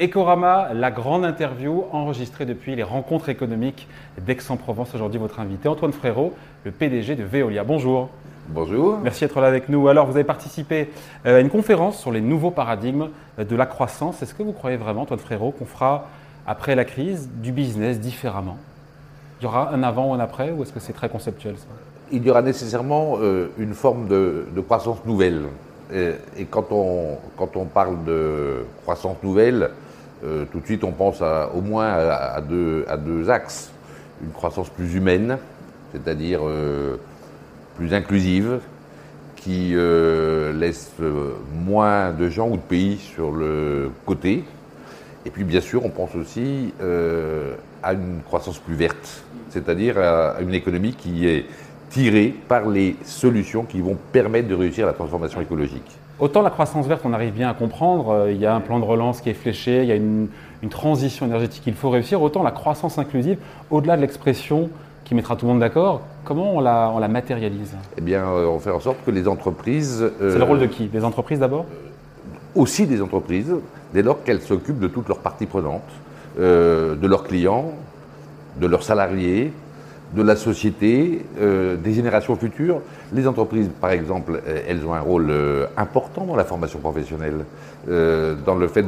Ecorama, la grande interview enregistrée depuis les rencontres économiques d'Aix-en-Provence. Aujourd'hui, votre invité, Antoine Frérot, le PDG de Veolia. Bonjour. Bonjour. Merci d'être là avec nous. Alors, vous avez participé euh, à une conférence sur les nouveaux paradigmes de la croissance. Est-ce que vous croyez vraiment, Antoine Frérot, qu'on fera, après la crise, du business différemment? Il y aura un avant ou un après, ou est-ce que c'est très conceptuel ça? Il y aura nécessairement euh, une forme de, croissance nouvelle. Et, quand, on, quand on parle de croissance nouvelle, euh, tout de suite, on pense au moins à, deux, axes. Une croissance plus humaine, c'est-à-dire euh, plus inclusive, qui euh, laisse moins de gens ou de pays sur le côté. Et puis, bien sûr, on pense aussi à une croissance plus verte, c'est-à-dire à une économie qui est tirée par les solutions qui vont permettre de réussir la transformation écologique. Autant la croissance verte, on arrive bien à comprendre, euh, il y a un plan de relance qui est fléché, il y a une, transition énergétique qu'il faut réussir, autant la croissance inclusive, au-delà de l'expression qui mettra tout le monde d'accord, comment on la, on la matérialise? Eh bien, euh, on fait en sorte que les entreprises... C'est le rôle de qui? Des entreprises d'abord? Aussi des entreprises, dès lors qu'elles s'occupent de toutes leurs parties prenantes, euh, de leurs clients, de leurs salariés, de la société, euh, des générations futures. Les entreprises, par exemple, euh, elles ont un rôle euh, important dans la formation professionnelle, dans le fait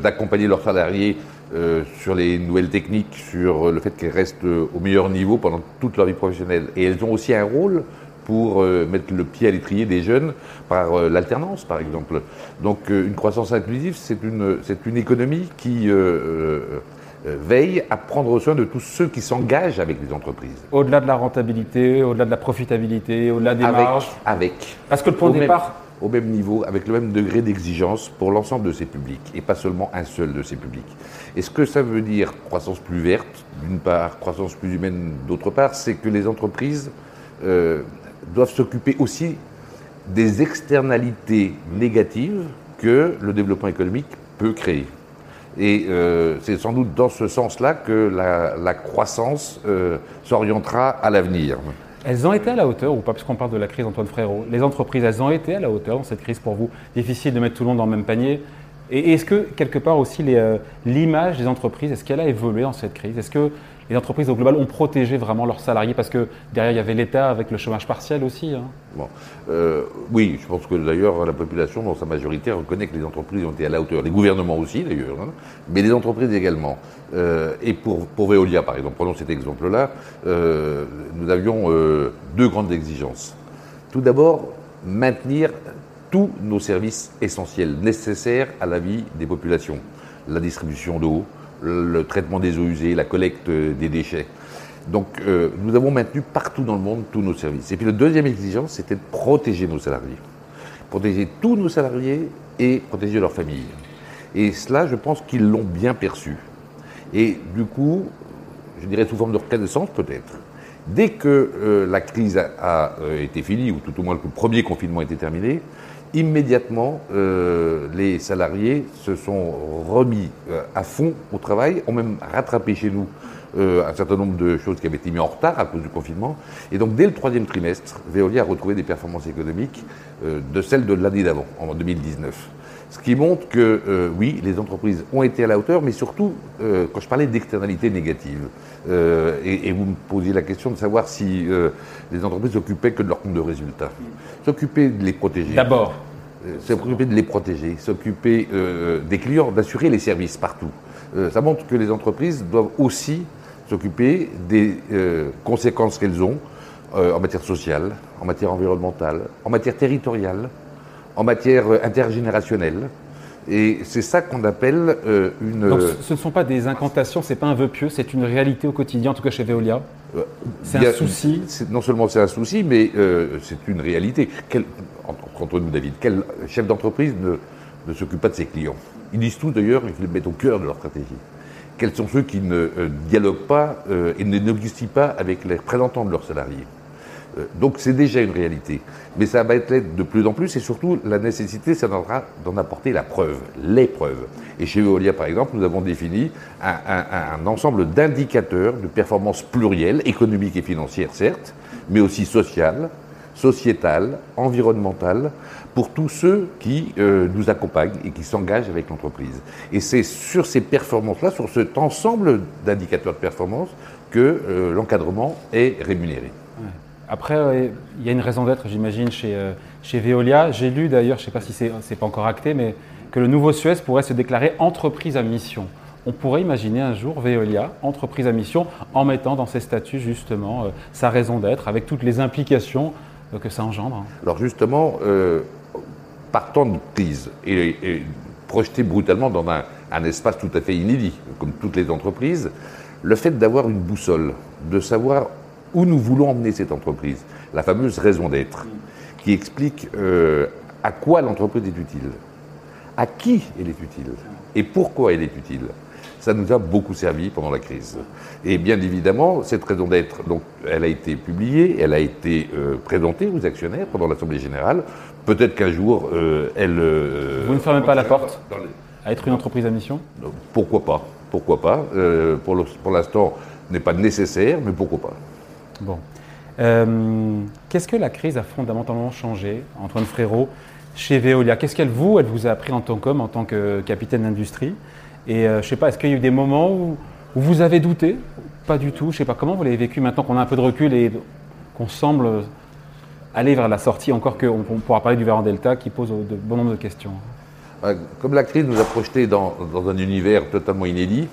d'accompagner leurs salariés sur les nouvelles techniques, sur le fait qu'elles restent au meilleur niveau pendant toute leur vie professionnelle. Et elles ont aussi un rôle pour mettre le pied à l'étrier des jeunes par l'alternance, par exemple. Donc une croissance inclusive, c'est une, une économie qui veille à prendre soin de tous ceux qui s'engagent avec les entreprises. Au-delà de la rentabilité, au-delà de la profitabilité, au-delà des marges Avec. Parce que le point de départ. au même niveau, avec le même degré d'exigence pour l'ensemble de ces publics, et pas seulement un seul de ces publics. Et ce que ça veut dire, croissance plus verte, d'une part, croissance plus humaine, d'autre part, c'est que les entreprises euh, doivent s'occuper aussi des externalités négatives que le développement économique peut créer. Et euh, c'est sans doute dans ce sens-là que la, croissance euh, s'orientera à l'avenir. Elles ont été à la hauteur ou pas Puisqu'on parle de la crise, Antoine Frérot? Les entreprises, elles ont été à la hauteur dans cette crise pour vous? Difficile de mettre tout le monde dans le même panier. Et est-ce que, quelque part aussi, euh, l'image des entreprises, est-ce qu'elle a évolué dans cette crise? Est-ce que les entreprises au global ont protégé vraiment leurs salariés parce que derrière il y avait l'État avec le chômage partiel aussi. Hein. Bon. Euh, oui, je pense que d'ailleurs la population dans sa majorité reconnaît que les entreprises ont été à la hauteur, les gouvernements aussi d'ailleurs, hein, mais les entreprises également. Euh, et pour, pour Veolia par exemple, prenons cet exemple-là, euh, nous avions deux grandes exigences. Tout d'abord, maintenir tous nos services essentiels nécessaires à la vie des populations. La distribution d'eau, le traitement des eaux usées, la collecte des déchets. Donc euh, nous avons maintenu partout dans le monde tous nos services. Et puis la deuxième exigence, c'était de protéger nos salariés. Protéger tous nos salariés et protéger leurs familles. Et cela, je pense qu'ils l'ont bien perçu. Et du coup, je dirais sous forme de reconnaissance peut-être, dès que euh, la crise a, euh, été finie, ou tout au moins que le premier confinement était terminé, immédiatement, euh, les salariés se sont remis euh, à fond au travail, ont même rattrapé chez nous euh, un certain nombre de choses qui avaient été mises en retard à cause du confinement. Et donc, dès le troisième trimestre, Veolia a retrouvé des performances économiques de celles de l'année d'avant, en 2019. Ce qui montre que, oui, les entreprises ont été à la hauteur, mais surtout, quand je parlais d'externalités négatives, et, et, vous me posiez la question de savoir si les entreprises s'occupaient que de leur compte de résultats s'occuper de les protéger. D'abord. Euh, s'occuper de les protéger, s'occuper euh, des clients, d'assurer les services partout. Euh, ça montre que les entreprises doivent aussi s'occuper des conséquences qu'elles ont en matière sociale, en matière environnementale, en matière territoriale, en matière intergénérationnelle. Et c'est ça qu'on appelle une. Donc ce ne sont pas des incantations, c'est pas un vœu pieux, c'est une réalité au quotidien, en tout cas chez Veolia. Euh, c'est un souci Non seulement c'est un souci, mais euh, c'est une réalité. Quel, entre nous, David, quel chef d'entreprise ne, ne s'occupe pas de ses clients? Ils disent tout d'ailleurs, ils le mettent au cœur de leur stratégie. Quels sont ceux qui ne euh, dialoguent pas et ne négocient pas avec les représentants de leurs salariés? euh, donc c'est déjà une réalité. Mais ça va être de plus en plus et surtout la nécessité, ça d'en apporter la preuve, les preuves. Et chez Veolia, par exemple, nous avons défini un, ensemble d'indicateurs de performance plurielle, économique et financière certes, mais aussi sociale, sociétale, environnementale, pour tous ceux qui euh, nous accompagnent et qui s'engagent avec l'entreprise. Et c'est sur ces performances-là, sur cet ensemble d'indicateurs de performance, que euh, l'encadrement est rémunéré. Après, euh, il y a une raison d'être, j'imagine, chez, chez Veolia. J'ai lu d'ailleurs, je ne sais pas si c'est pas encore acté, mais que le nouveau Suez pourrait se déclarer entreprise à mission. On pourrait imaginer un jour Veolia, entreprise à mission, en mettant dans ses statuts justement sa raison d'être, avec toutes les implications que ça engendre. Alors justement, partant de crise et, projeté brutalement dans un, espace tout à fait inédit, comme toutes les entreprises, le fait d'avoir une boussole, de savoir où nous voulons emmener cette entreprise, la fameuse raison d'être, qui explique euh, à quoi l'entreprise est utile, à qui elle est utile et pourquoi elle est utile. Ça nous a beaucoup servi pendant la crise. Et bien évidemment, cette raison d'être, donc, elle a été publiée, elle a été euh, présentée aux actionnaires pendant l'Assemblée générale. Peut-être qu'un jour, euh, elle. Vous ne fermez pas la porte à être une entreprise à mission? Pourquoi pas Pourquoi pas Pour, pour l'instant, n'est pas nécessaire, mais pourquoi pas Bon. Qu'est-ce que la crise a fondamentalement changé, Antoine Frérot, chez Veolia? Qu'est-ce qu'elle vous, elle vous a appris en tant qu'homme, en tant que capitaine d'industrie? Et je ne sais pas, est-ce qu'il y a eu des moments où, vous avez douté? Pas du tout. Je ne sais pas comment vous l'avez vécu maintenant qu'on a un peu de recul et qu'on semble aller vers la sortie, encore qu'on pourra parler du variant Delta qui pose de bon nombre de questions? Comme la crise nous a projetés dans, un univers totalement inédit,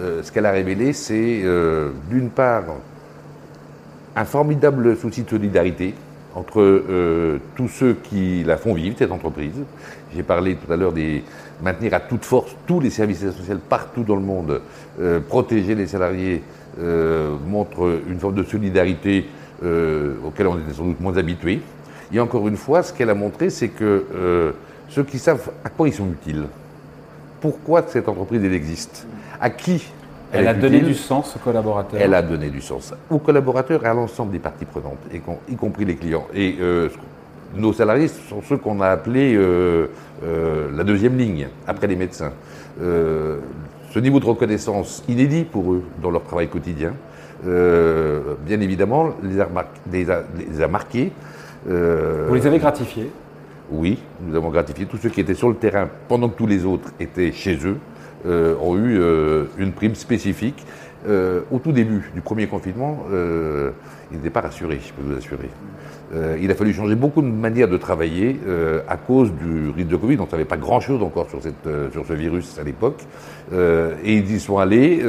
euh, ce qu'elle a révélé, c'est euh, d'une part un formidable souci de solidarité entre euh, tous ceux qui la font vivre, cette entreprise. J'ai parlé tout à l'heure des maintenir à toute force tous les services essentiels partout dans le monde, protéger les salariés, montre une forme de solidarité euh, auxquels on était sans doute moins habitués. Et encore une fois, ce qu'elle a montré, c'est que euh, ceux qui savent à quoi ils sont utiles, pourquoi cette entreprise existe, à qui elle, a donné du sens aux collaborateurs. Elle a donné du sens aux collaborateurs et à l'ensemble des parties prenantes, y compris les clients. Et euh, nos salariés sont ceux qu'on a appelés la deuxième ligne, après les médecins. ce niveau de reconnaissance inédit pour eux dans leur travail quotidien, euh, bien évidemment, les a, les a, marqués. Euh, Vous les avez gratifiés? Oui, nous avons gratifié. Tous ceux qui étaient sur le terrain pendant que tous les autres étaient chez eux euh, ont eu une prime spécifique. au tout début du premier confinement, ils n'étaient pas rassurés, je peux vous assurer. il a fallu changer beaucoup de manières de travailler à cause du risque de Covid. On ne savait pas grand-chose encore sur, cette, sur ce virus à l'époque. et ils y sont allés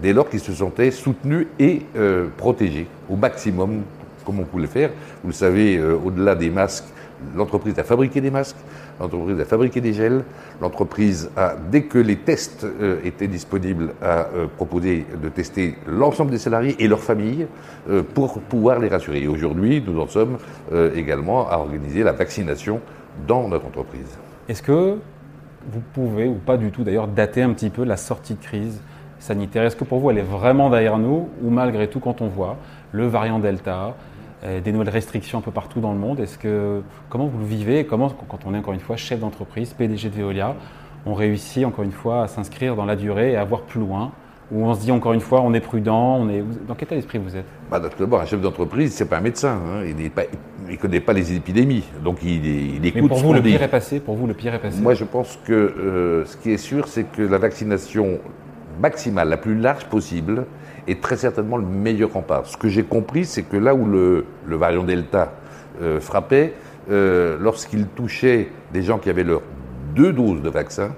dès lors qu'ils se sentaient soutenus et euh, protégés au maximum, comme on pouvait le faire. Vous le savez, euh, au-delà des masques, l'entreprise a fabriqué des masques, l'entreprise a fabriqué des gels, l'entreprise a, dès que les tests euh, étaient disponibles, a proposé de tester l'ensemble des salariés et leurs familles pour pouvoir les rassurer. Et aujourd'hui, nous en sommes également à organiser la vaccination dans notre entreprise. Est-ce que vous pouvez, ou pas du tout d'ailleurs, dater un petit peu la sortie de crise sanitaire? Est-ce que pour vous, elle est vraiment derrière nous? Ou malgré tout, quand on voit le variant Delta, euh, des nouvelles restrictions un peu partout dans le monde, est-ce que comment vous le vivez? Comment, quand on est encore une fois chef d'entreprise, PDG de Veolia, on réussit encore une fois à s'inscrire dans la durée et à voir plus loin? Où on se dit encore une fois, on est prudent, on est... Dans quel état d'esprit vous êtes? Bah, D'abord, un chef d'entreprise, c'est pas un médecin, hein. il ne connaît pas les épidémies, donc il, il écoute Mais pour vous, le pire est passé. Pour vous, le pire est passé. Moi, je pense que euh, ce qui est sûr, c'est que la vaccination maximale, la plus large possible, est très certainement le meilleur rempart. Ce que j'ai compris, c'est que là où le, variant Delta euh, frappait, euh, lorsqu'il touchait des gens qui avaient leurs deux doses de vaccin,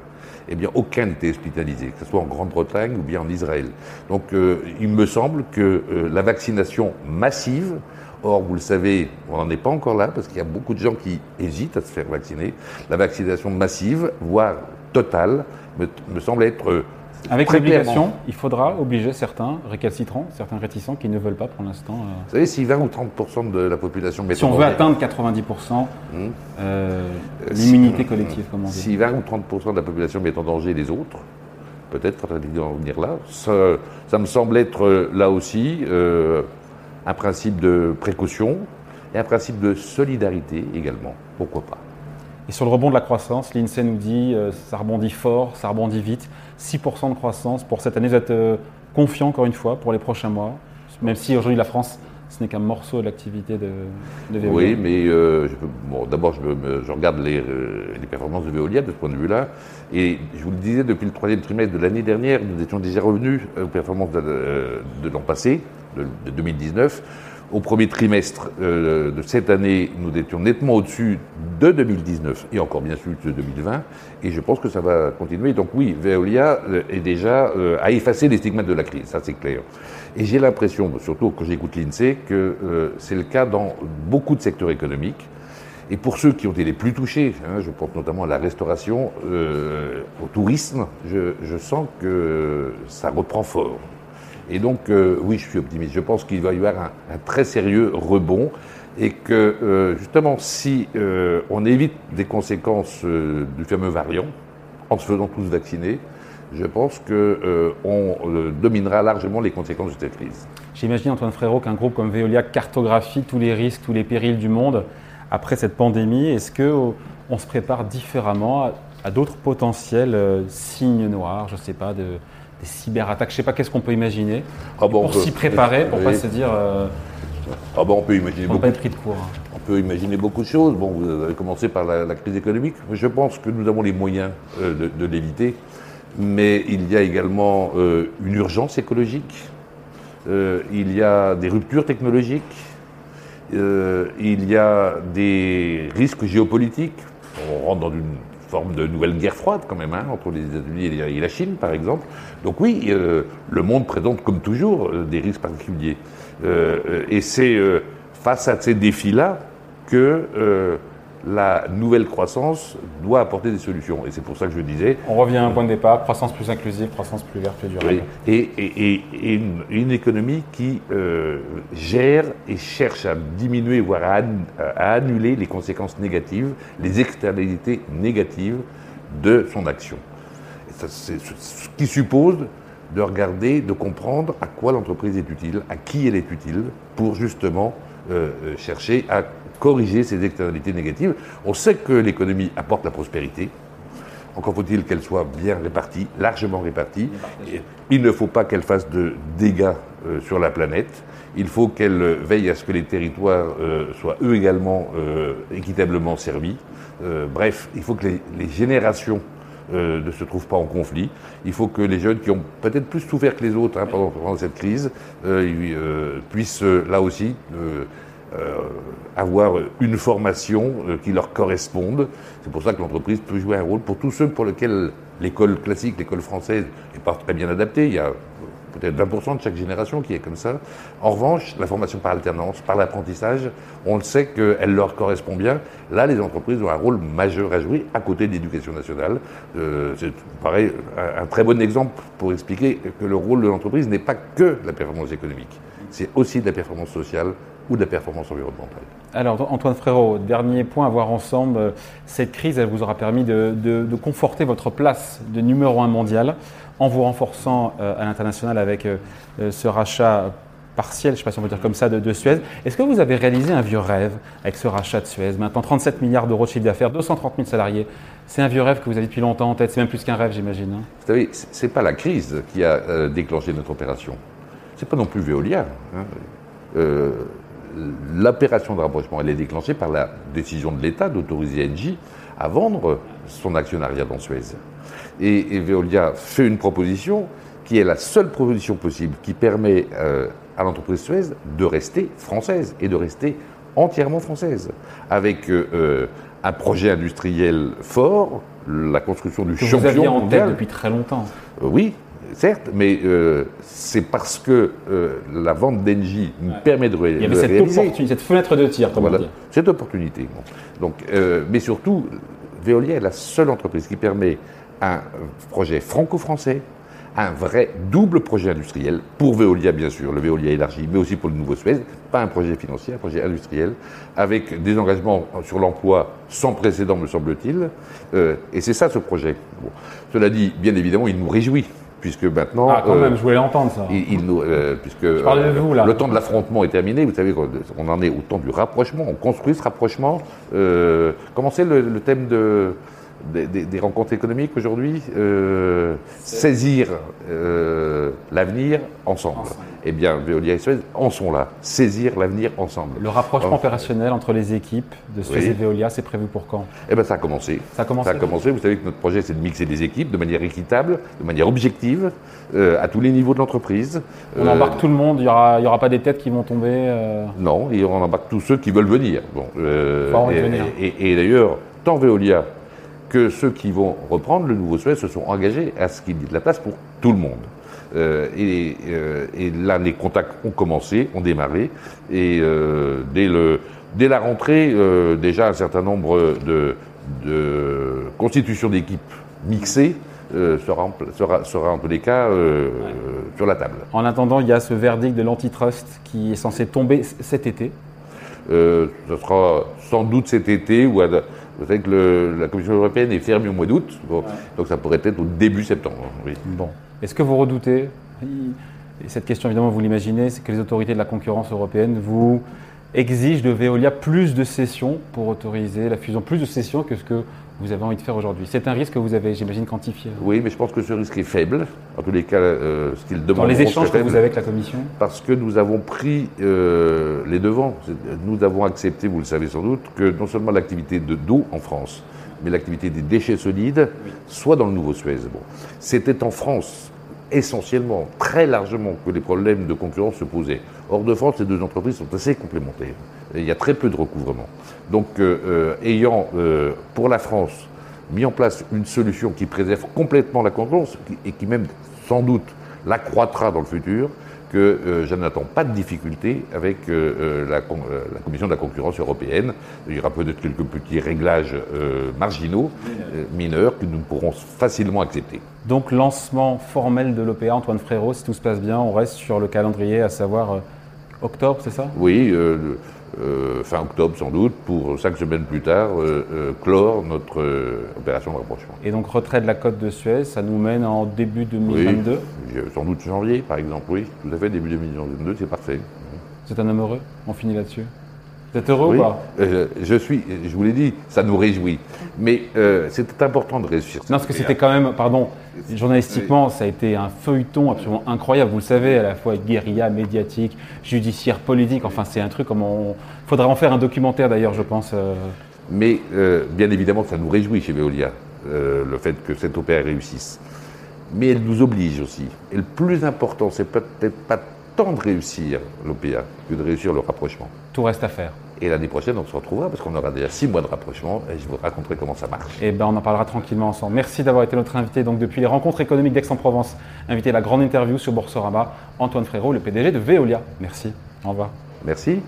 eh bien, aucun n'était hospitalisé, que ce soit en Grande-Bretagne ou bien en Israël. Donc, euh, il me semble que la vaccination massive, or, vous le savez, on n'en est pas encore là, parce qu'il y a beaucoup de gens qui hésitent à se faire vacciner, la vaccination massive, voire totale, me semble être avec l'obligation, il faudra obliger certains récalcitrants, certains réticents qui ne veulent pas pour l'instant. Euh, Vous savez, si 20 ou 30% de la population met Si on veut atteindre 90 hmm. euh, l'immunité collective, comme on dit. Si 20 ou 30% de la population met en danger les autres, peut-être faudrait-il en venir là. Ça, ça, me semble être euh, là aussi un principe de précaution et un principe de solidarité également. Pourquoi pas? Et sur le rebond de la croissance, l'INSEE nous dit euh, ça rebondit fort, ça rebondit vite. 6% de croissance pour cette année. Vous êtes euh, confiant encore une fois pour les prochains mois, même si aujourd'hui la France ce n'est qu'un morceau de l'activité de, de. Oui, mais euh, bon, d'abord, je, regarde les, euh, les performances de Veolia de ce point de vue-là. Et je vous le disais, depuis le troisième trimestre de l'année dernière, nous étions déjà revenus aux performances de, l'an passé, de 2019. Au premier trimestre euh, de cette année, nous étions nettement au-dessus de 2019 et encore bien sûr de 2020. Et je pense que ça va continuer. Donc oui, Veolia euh, est déjà euh, à effacer les stigmates de la crise, ça c'est clair. Et j'ai l'impression, surtout quand j'écoute l'INSEE, que euh, c'est le cas dans beaucoup de secteurs économiques. Et pour ceux qui ont été les plus touchés, hein, je pense notamment à la restauration, euh, au tourisme, je sens que ça reprend fort. Et donc, euh, oui, je suis optimiste. Je pense qu'il va y avoir un, très sérieux rebond et que, euh, justement, si euh, on évite des conséquences du fameux variant, en se faisant tous vacciner, je pense qu'on on, dominera largement les conséquences de cette crise. J'imagine, Antoine Frérot, qu'un groupe comme Veolia cartographie tous les risques, tous les périls du monde après cette pandémie. Est-ce qu'on se prépare différemment à, à d'autres potentiels signes noirs, je ne sais pas, de, des cyberattaques Je ne sais pas, qu'est-ce qu'on peut imaginer Ah bon, pour s'y préparer, pour oui. pas se dire, euh, Ah bon, on peut imaginer on ne beaucoup pas être pris de court. hein. On peut imaginer beaucoup de choses. Bon, vous avez commencé par la, la crise économique. Je pense que nous avons les moyens euh, de, de l'éviter. Mais il y a également euh, une urgence écologique. Il y a des ruptures technologiques. Il y a des risques géopolitiques. On rentre dans une forme de nouvelle guerre froide quand même, hein, entre les États-Unis et la- Chine, par exemple. Donc oui, euh, le monde présente comme toujours euh, des risques particuliers. Euh, et c'est face à ces défis-là que la nouvelle croissance doit apporter des solutions. Et c'est pour ça que je disais, On revient à un point de départ, croissance plus inclusive, croissance plus verte, plus durable. oui. Et, et- et- et une, une économie qui euh, gère et cherche à diminuer, voire à, an- à annuler les conséquences négatives, les externalités négatives de son action. C'est ce ce qui suppose de regarder, de comprendre à quoi l'entreprise est utile, à qui elle est utile, pour justement euh, euh, chercher à corriger ces externalités négatives. On sait que l'économie apporte la prospérité, encore faut-il qu'elle soit bien répartie, largement répartie. Et Il ne faut pas qu'elle fasse de dégâts euh, sur la planète. Il faut qu'elle veille à ce que les territoires euh, soient eux également euh, équitablement servis. Bref, il faut que les, les générations euh, ne se trouvent pas en conflit. Il faut que les jeunes qui ont peut-être plus souffert que les autres hein, pendant, pendant cette crise euh, euh, puissent là aussi avoir une formation euh, qui leur corresponde. C'est pour ça que l'entreprise peut jouer un rôle pour tous ceux pour lesquels l'école classique, l'école française n'est pas très bien adaptée. Il y a euh, peut-être 20% de chaque génération qui est comme ça. En revanche, la formation par alternance, par l'apprentissage, on le sait qu'elle leur correspond bien. Là, les entreprises ont un rôle majeur à jouer à côté de l'éducation nationale. Euh, c'est pareil, un, un très bon exemple pour expliquer que le rôle de l'entreprise n'est pas que la performance économique. C'est aussi de la performance sociale ou de la performance environnementale. Alors, Antoine Frérot, dernier point à voir ensemble. Euh, Cette crise, elle vous aura permis de, de- de conforter votre place de numéro un mondial en vous renforçant euh, à l'international avec euh, ce rachat partiel, je ne sais pas si on peut dire comme ça, de, de Suez. Est-ce que vous avez réalisé un vieux rêve avec ce rachat de Suez? Maintenant, 37 milliards d'euros de chiffre d'affaires, 230 000 salariés. C'est un vieux rêve que vous avez depuis longtemps en tête. C'est même plus qu'un rêve, j'imagine. hein? Vous savez, c- c'est pas la crise qui a euh, déclenché notre opération. C'est pas non plus Veolia. hein. Euh, L'opération de rapprochement, elle est déclenchée par la décision de l'État d'autoriser Engie à vendre son actionnariat dans Suez. Et, et Veolia fait une proposition qui est la seule proposition possible qui permet euh, à l'entreprise Suez de rester française et de rester entièrement française, avec euh, euh, un projet industriel fort, la construction du Que champion vous aviez en tête mondial. depuis très longtemps. Euh, Oui, certes, mais euh, c'est parce que euh, la vente d'Engie nous permet de, ré- Il y avait de cette réaliser opportunité, cette fenêtre de tir, comme voilà, on dit. cette opportunité. Bon. Donc, euh, mais surtout, Veolia est la seule entreprise qui permet un projet franco-français, un vrai double projet industriel pour Veolia, bien sûr, le Veolia élargi, mais aussi pour le nouveau Suez, pas un projet financier, un projet industriel, avec des engagements sur l'emploi sans précédent, me semble-t-il. Euh, et c'est ça ce projet. Bon. Cela dit, bien évidemment, il nous réjouit, puisque maintenant. Ah, quand euh, même, je voulais l'entendre, ça. il, il nous, euh, puisque de vous, là. le temps de l'affrontement est terminé, vous savez qu'on on en est au temps du rapprochement, on construit ce rapprochement. Euh, comment c'est le, le thème de, des, des- des rencontres économiques aujourd'hui Euh, Saisir euh, l'avenir ensemble. Ensemble. Eh bien, Veolia et Suez en sont là. Saisir l'avenir ensemble. Le rapprochement En- opérationnel entre les équipes de Suez Oui. et Veolia, c'est prévu pour quand? Eh bien, ça a commencé. Ça a commencé commencé. Vous savez que notre projet, c'est de mixer des équipes de manière équitable, de manière objective, euh, à tous les niveaux de l'entreprise. On Euh, embarque tout le monde, il n'y aura, aura pas des têtes qui vont tomber. euh, Non, et on embarque tous ceux qui veulent venir. Bon, et- et d'ailleurs, tant Veolia que ceux qui vont reprendre le nouveau Suez se sont engagés à ce qu'il y ait de la place pour tout le monde. Euh, et, euh, et là, les contacts ont commencé, ont démarré, et euh, dès, le, dès la rentrée, déjà un certain nombre de, de constitutions d'équipes mixées euh, sera, sera, sera en tous les cas euh, sur la table. En attendant, il y a ce verdict de l'antitrust qui est censé tomber cet été. Ce sera sans doute cet été ou à, vous savez que le- la Commission européenne est fermée au mois d'août, bon, donc ça pourrait être au début septembre. Oui. Bon. Est-ce que vous redoutez, et cette question évidemment vous l'imaginez, c'est que les autorités de la concurrence européenne vous exigent de Veolia plus de cessions pour autoriser la fusion, plus de cessions que ce que vous avez envie de faire aujourd'hui. C'est un risque que vous avez, j'imagine, quantifié. Oui, mais je pense que ce risque est faible. En tous les cas, euh, ce qu'il demande. Dans les échanges que vous avez avec la Commission Parce que nous avons pris euh, les devants. Nous avons accepté, vous le savez sans doute, que non seulement l'activité de d'eau en France, mais l'activité des déchets solides soit dans le nouveau Suez. Bon. C'était en France essentiellement, très largement, que les problèmes de concurrence se posaient. Hors de France, les deux entreprises sont assez complémentaires. Il y a très peu de recouvrement. Donc, euh, euh, ayant, euh, pour la France, mis en place une solution qui préserve complètement la concurrence et qui même, sans doute, l'accroîtra dans le futur, que euh, je n'attends pas de difficulté avec euh, euh, la, Commission de la concurrence européenne. Il y aura peut-être quelques petits réglages euh, marginaux, mineurs, que nous pourrons facilement accepter. Donc lancement formel de l'OPA, Antoine Frérot, si tout se passe bien, on reste sur le calendrier, à savoir octobre, c'est ça? Oui, euh, fin octobre sans doute, pour cinq semaines plus tard, euh, euh, clore notre euh, opération de rapprochement. Et donc retrait de la cote de Suez, ça nous mène en début 2022. Oui, sans doute janvier, par exemple, oui, tout à fait, début 2022, c'est parfait. C'est un homme heureux? On finit là-dessus. Vous êtes heureux Oui, ou pas euh, je suis, je vous l'ai dit, ça nous réjouit. Mais euh, c'était important de réussir. Non, parce que c'était quand même, pardon, journalistiquement, ça a été un feuilleton absolument incroyable. Vous le savez, à la fois guérilla, médiatique, judiciaire, politique. Enfin, c'est un truc comme on. Faudrait en faire un documentaire d'ailleurs, je pense. euh. Mais euh, bien évidemment, ça nous réjouit chez Veolia, le fait que cette opéra réussisse. Mais elle nous oblige aussi. Et le plus important, c'est peut-être pas tant de réussir l'OPA que de réussir le rapprochement. Tout reste à faire. Et l'année prochaine, on se retrouvera parce qu'on aura déjà six mois de rapprochement et je vous raconterai comment ça marche. Et ben, on en parlera tranquillement ensemble. Merci d'avoir été notre invité. Donc, depuis les rencontres économiques d'Aix-en-Provence, invité à la grande interview sur Boursorama, Antoine Frérot, le PDG de Veolia. Merci. Au revoir. Merci.